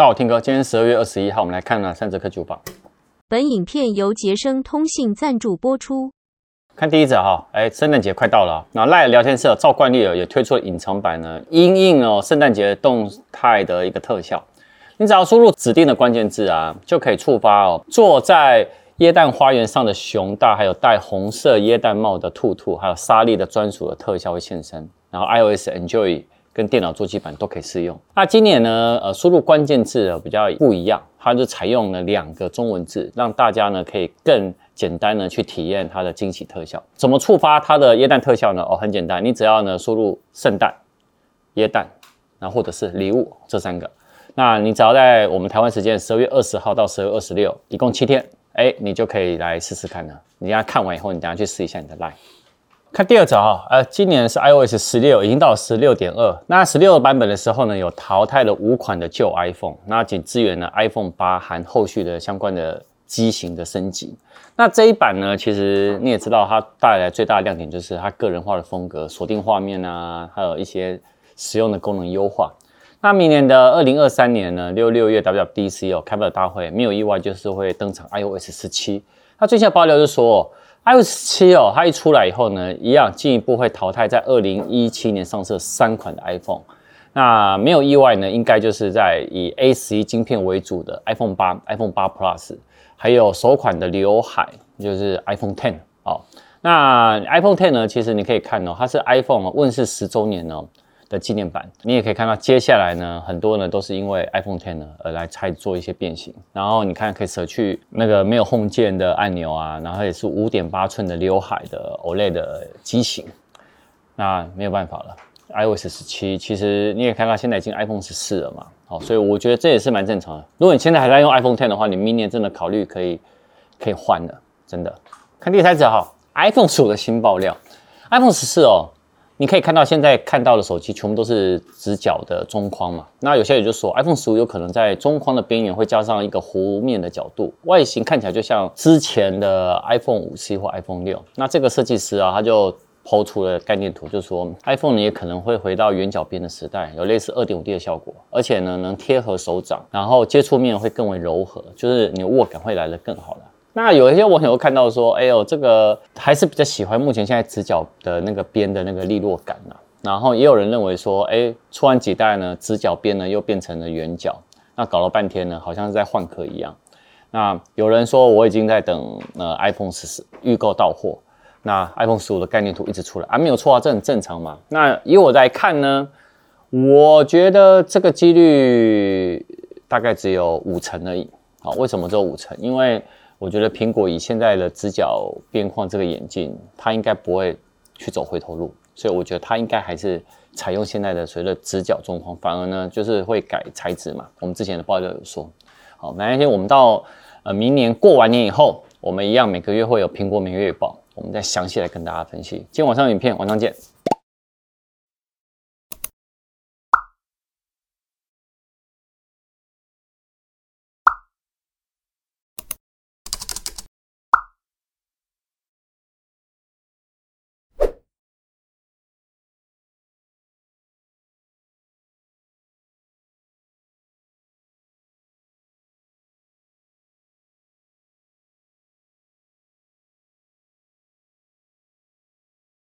大家好，Tim 哥，今天十二月二十一号，我们来看呢三则科技榜。本影片由杰生通信赞助播出。看第一则哈，哎，圣诞节快到了，那 LINE 聊天室照惯例也推出了隐藏版呢，因应哦圣诞节动态的一个特效。你只要输入指定的关键字啊，就可以触发哦，坐在椰蛋花园上的熊大，还有戴红色椰蛋帽的兔兔，还有莎莉的专属的特效会现身。然后 iOS Enjoy。跟电脑桌机版都可以适用。那今年呢，呃，输入关键字比较不一样，它就采用了两个中文字，让大家呢可以更简单的去体验它的惊喜特效。怎么触发它的耶诞特效呢？哦，很简单，你只要呢输入圣诞、耶诞，然后或者是礼物这三个，那你只要在我们台湾时间十二月二十号到十二月二十六，一共七天，哎，你就可以来试试看了。你等下看完以后，你等下去试一下你的 LINE。看第二则哈，呃，今年是 iOS 十六，已经到十六点二。那十六版本的时候呢，有淘汰了五款的旧 iPhone，那仅支援了 iPhone 八含后续的相关的机型的升级。那这一版呢，其实你也知道，它带来最大的亮点就是它个人化的风格，锁定画面啊，还有一些实用的功能优化。那明年的二零二三年呢，六六月 WWDC 哦，开发者大会没有意外就是会登场 iOS 十七。那最新的爆料就是说。iOS 七哦，它一出来以后呢，一样进一步会淘汰在二零一七年上市三款的 iPhone。那没有意外呢，应该就是在以 A 十一晶片为主的 iPhone 八、iPhone 八 Plus，还有首款的刘海，就是 iPhone Ten 哦。那 iPhone Ten 呢，其实你可以看哦，它是 iPhone 问世十周年哦。的纪念版，你也可以看到，接下来呢，很多呢都是因为 iPhone X 呢而来才做一些变形。然后你看，可以舍去那个没有 Home 键的按钮啊，然后也是五点八寸的刘海的 OLED 的机型。那没有办法了，iOS 十七其实你也看到，现在已经 iPhone 十四了嘛，好，所以我觉得这也是蛮正常的。如果你现在还在用 iPhone X 的话，你明年真的考虑可以可以换了，真的。看第三则哈，iPhone 十五的新爆料，iPhone 十四哦。你可以看到，现在看到的手机全部都是直角的中框嘛？那有些人就说，iPhone 十五有可能在中框的边缘会加上一个弧面的角度，外形看起来就像之前的 iPhone 五 C 或 iPhone 六。那这个设计师啊，他就抛出了概念图，就说 iPhone 也可能会回到圆角边的时代，有类似二点五 D 的效果，而且呢能贴合手掌，然后接触面会更为柔和，就是你握感会来得更好了。那有一些网友看到说，哎呦，这个还是比较喜欢目前现在直角的那个边的那个利落感啊。然后也有人认为说，哎，出完几代呢，直角边呢又变成了圆角，那搞了半天呢，好像是在换壳一样。那有人说我已经在等呃 iPhone 十四预购到货，那 iPhone 十五的概念图一直出来啊，没有错啊，这很正常嘛。那以我在看呢，我觉得这个几率大概只有五成而已。好，为什么只有五成？因为我觉得苹果以现在的直角边框这个眼镜，它应该不会去走回头路，所以我觉得它应该还是采用现在的所谓的直角中框，反而呢就是会改材质嘛。我们之前的报道有说，好，那一天我们到呃明年过完年以后，我们一样每个月会有苹果每月报，我们再详细来跟大家分析。今天晚上影片，晚上见。